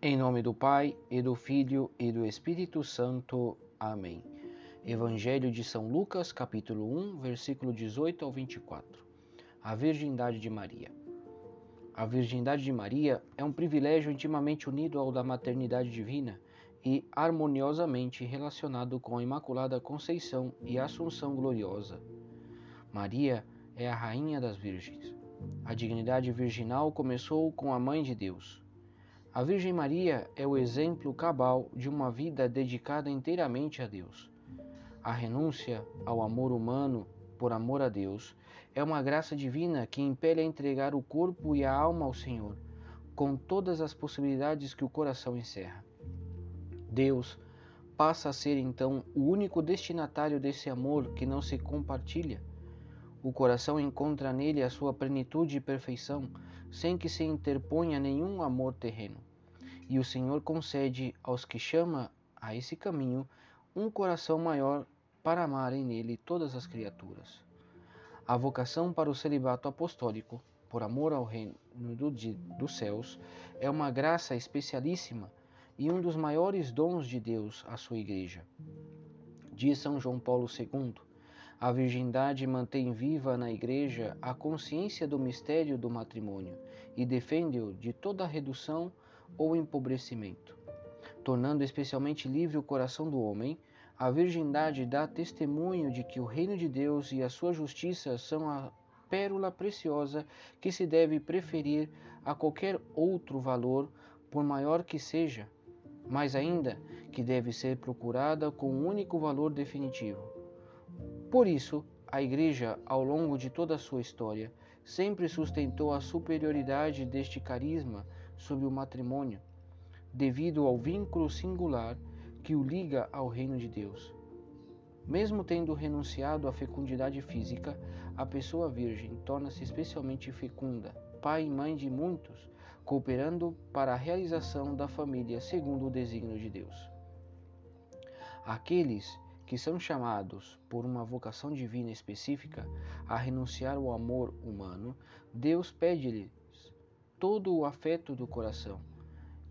Em nome do Pai, e do Filho, e do Espírito Santo. Amém. Evangelho de São Lucas, capítulo 1, versículo 18 ao 24. A Virgindade de Maria. A virgindade de Maria é um privilégio intimamente unido ao da maternidade divina e harmoniosamente relacionado com a Imaculada Conceição e Assunção Gloriosa. Maria é a Rainha das Virgens. A dignidade virginal começou com a Mãe de Deus. A Virgem Maria é o exemplo cabal de uma vida dedicada inteiramente a Deus. A renúncia ao amor humano por amor a Deus é uma graça divina que impele a entregar o corpo e a alma ao Senhor, com todas as possibilidades que o coração encerra. Deus passa a ser então o único destinatário desse amor que não se compartilha. O coração encontra nele a sua plenitude e perfeição, sem que se interponha nenhum amor terreno. E o Senhor concede aos que chama a esse caminho um coração maior para amarem nele todas as criaturas. A vocação para o celibato apostólico, por amor ao reino do, dos céus, é uma graça especialíssima e um dos maiores dons de Deus à sua Igreja. Diz São João Paulo II: a virgindade mantém viva na Igreja a consciência do mistério do matrimônio e defende-o de toda redução ou empobrecimento. Tornando especialmente livre o coração do homem, a virgindade dá testemunho de que o reino de Deus e a sua justiça são a pérola preciosa que se deve preferir a qualquer outro valor, por maior que seja, mas ainda que deve ser procurada com um único valor definitivo por isso, a Igreja, ao longo de toda a sua história, sempre sustentou a superioridade deste carisma sobre o matrimônio, devido ao vínculo singular que o liga ao reino de Deus. Mesmo tendo renunciado à fecundidade física, a pessoa virgem torna-se especialmente fecunda, pai e mãe de muitos, cooperando para a realização da família segundo o desígnio de Deus. Aqueles que são chamados por uma vocação divina específica a renunciar ao amor humano, Deus pede-lhes todo o afeto do coração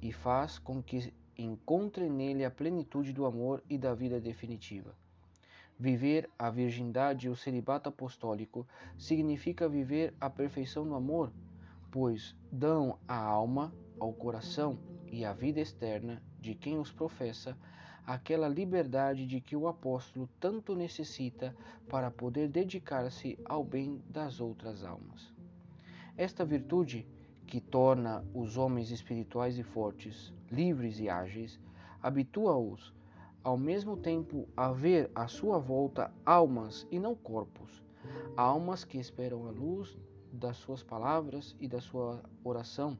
e faz com que encontrem nele a plenitude do amor e da vida definitiva. Viver a virgindade e o celibato apostólico significa viver a perfeição do amor, pois dão a alma, ao coração e à vida externa de quem os professa aquela liberdade de que o apóstolo tanto necessita para poder dedicar-se ao bem das outras almas. Esta virtude, que torna os homens espirituais e fortes, livres e ágeis, habitua-os ao mesmo tempo a ver à sua volta almas e não corpos, almas que esperam a luz das suas palavras e da sua oração,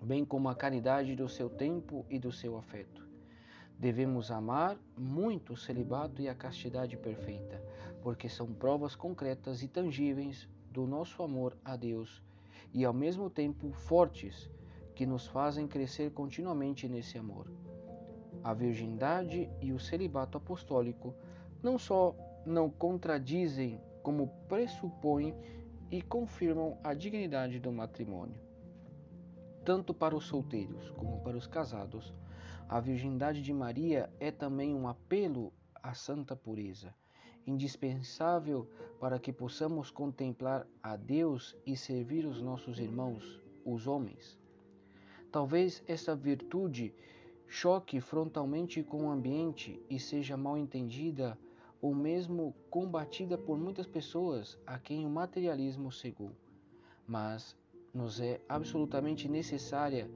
bem como a caridade do seu tempo e do seu afeto. Devemos amar muito o celibato e a castidade perfeita, porque são provas concretas e tangíveis do nosso amor a Deus e ao mesmo tempo fortes que nos fazem crescer continuamente nesse amor. A virgindade e o celibato apostólico não só não contradizem, como pressupõem e confirmam a dignidade do matrimônio. Tanto para os solteiros como para os casados, a virgindade de Maria é também um apelo à santa pureza, indispensável para que possamos contemplar a Deus e servir os nossos irmãos, os homens. Talvez essa virtude choque frontalmente com o ambiente e seja mal entendida ou mesmo combatida por muitas pessoas a quem o materialismo cegou, mas nos é absolutamente necessária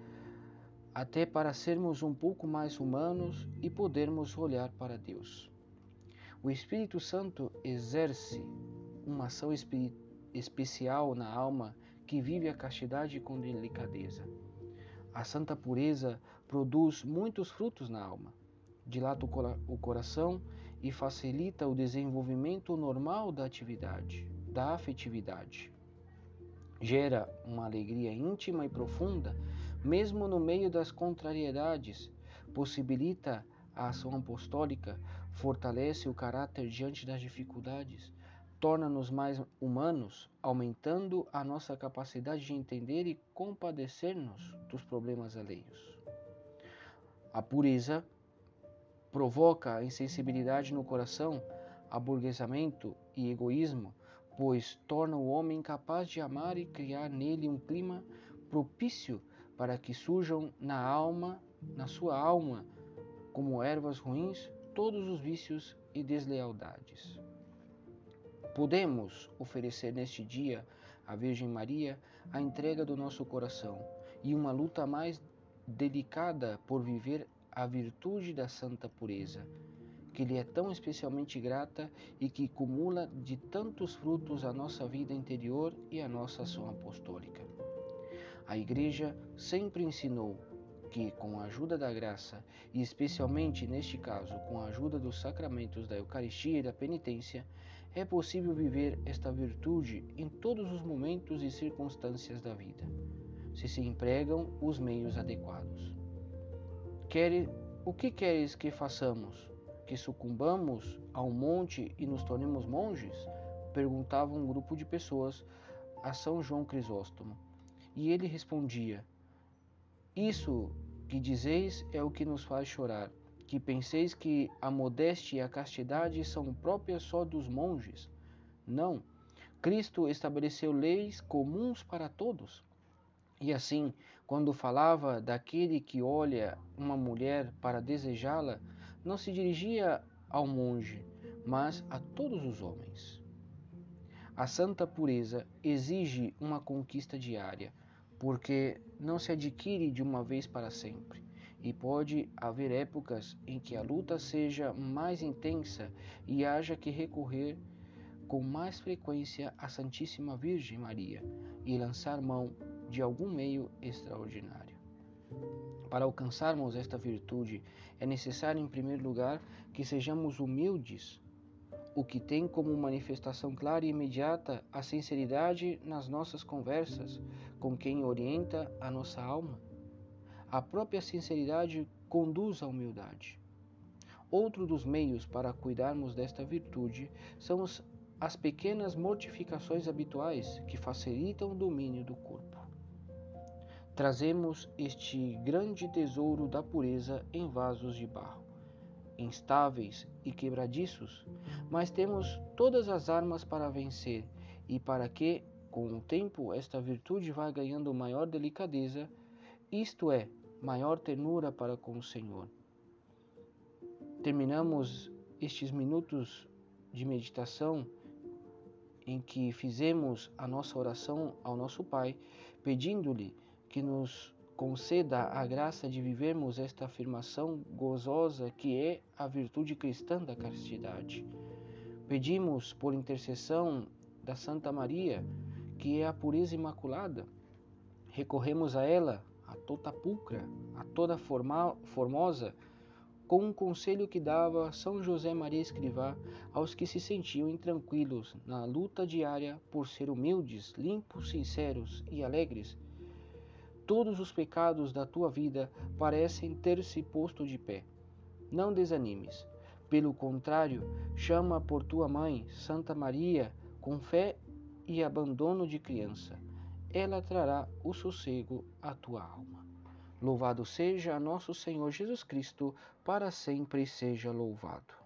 até para sermos um pouco mais humanos e podermos olhar para Deus. O Espírito Santo exerce uma ação especial na alma que vive a castidade com delicadeza. A santa pureza produz muitos frutos na alma, dilata o coração e facilita o desenvolvimento normal da atividade, da afetividade. Gera uma alegria íntima e profunda mesmo no meio das contrariedades, possibilita a ação apostólica, fortalece o caráter diante das dificuldades, torna-nos mais humanos, aumentando a nossa capacidade de entender e compadecer-nos dos problemas alheios. A pureza provoca insensibilidade no coração, aburguesamento e egoísmo, pois torna o homem capaz de amar e criar nele um clima propício para que surjam na alma, na sua alma, como ervas ruins, todos os vícios e deslealdades. Podemos oferecer neste dia à Virgem Maria a entrega do nosso coração e uma luta mais delicada por viver a virtude da santa pureza, que lhe é tão especialmente grata e que cumula de tantos frutos a nossa vida interior e a nossa ação apostólica. A Igreja sempre ensinou que, com a ajuda da graça, e especialmente neste caso com a ajuda dos sacramentos da Eucaristia e da penitência, é possível viver esta virtude em todos os momentos e circunstâncias da vida, se se empregam os meios adequados. O que queres que façamos? Que sucumbamos ao monte e nos tornemos monges? Perguntava um grupo de pessoas a São João Crisóstomo. E ele respondia: Isso que dizeis é o que nos faz chorar, que penseis que a modéstia e a castidade são próprias só dos monges. Não. Cristo estabeleceu leis comuns para todos. E assim, quando falava daquele que olha uma mulher para desejá-la, não se dirigia ao monge, mas a todos os homens. A santa pureza exige uma conquista diária, porque não se adquire de uma vez para sempre, e pode haver épocas em que a luta seja mais intensa e haja que recorrer com mais frequência à Santíssima Virgem Maria e lançar mão de algum meio extraordinário. Para alcançarmos esta virtude, é necessário, em primeiro lugar, que sejamos humildes, o que tem como manifestação clara e imediata a sinceridade nas nossas conversas com quem orienta a nossa alma. A própria sinceridade conduz à humildade. Outro dos meios para cuidarmos desta virtude são as pequenas mortificações habituais que facilitam o domínio do corpo trazemos este grande tesouro da pureza em vasos de barro, instáveis e quebradiços, mas temos todas as armas para vencer e para que, com o tempo, esta virtude vá ganhando maior delicadeza, isto é, maior ternura para com o Senhor. Terminamos estes minutos de meditação em que fizemos a nossa oração ao nosso Pai, pedindo-lhe que nos conceda a graça de vivermos esta afirmação gozosa que é a virtude cristã da castidade. Pedimos por intercessão da Santa Maria, que é a pureza imaculada. Recorremos a ela, a toda pulcra, a toda formal, formosa, com um conselho que dava São José Maria Escrivá aos que se sentiam intranquilos na luta diária por ser humildes, limpos, sinceros e alegres todos os pecados da tua vida parecem ter se posto de pé. Não desanimes. Pelo contrário, chama por tua mãe, Santa Maria, com fé e abandono de criança. Ela trará o sossego à tua alma. Louvado seja nosso Senhor Jesus Cristo, para sempre seja louvado.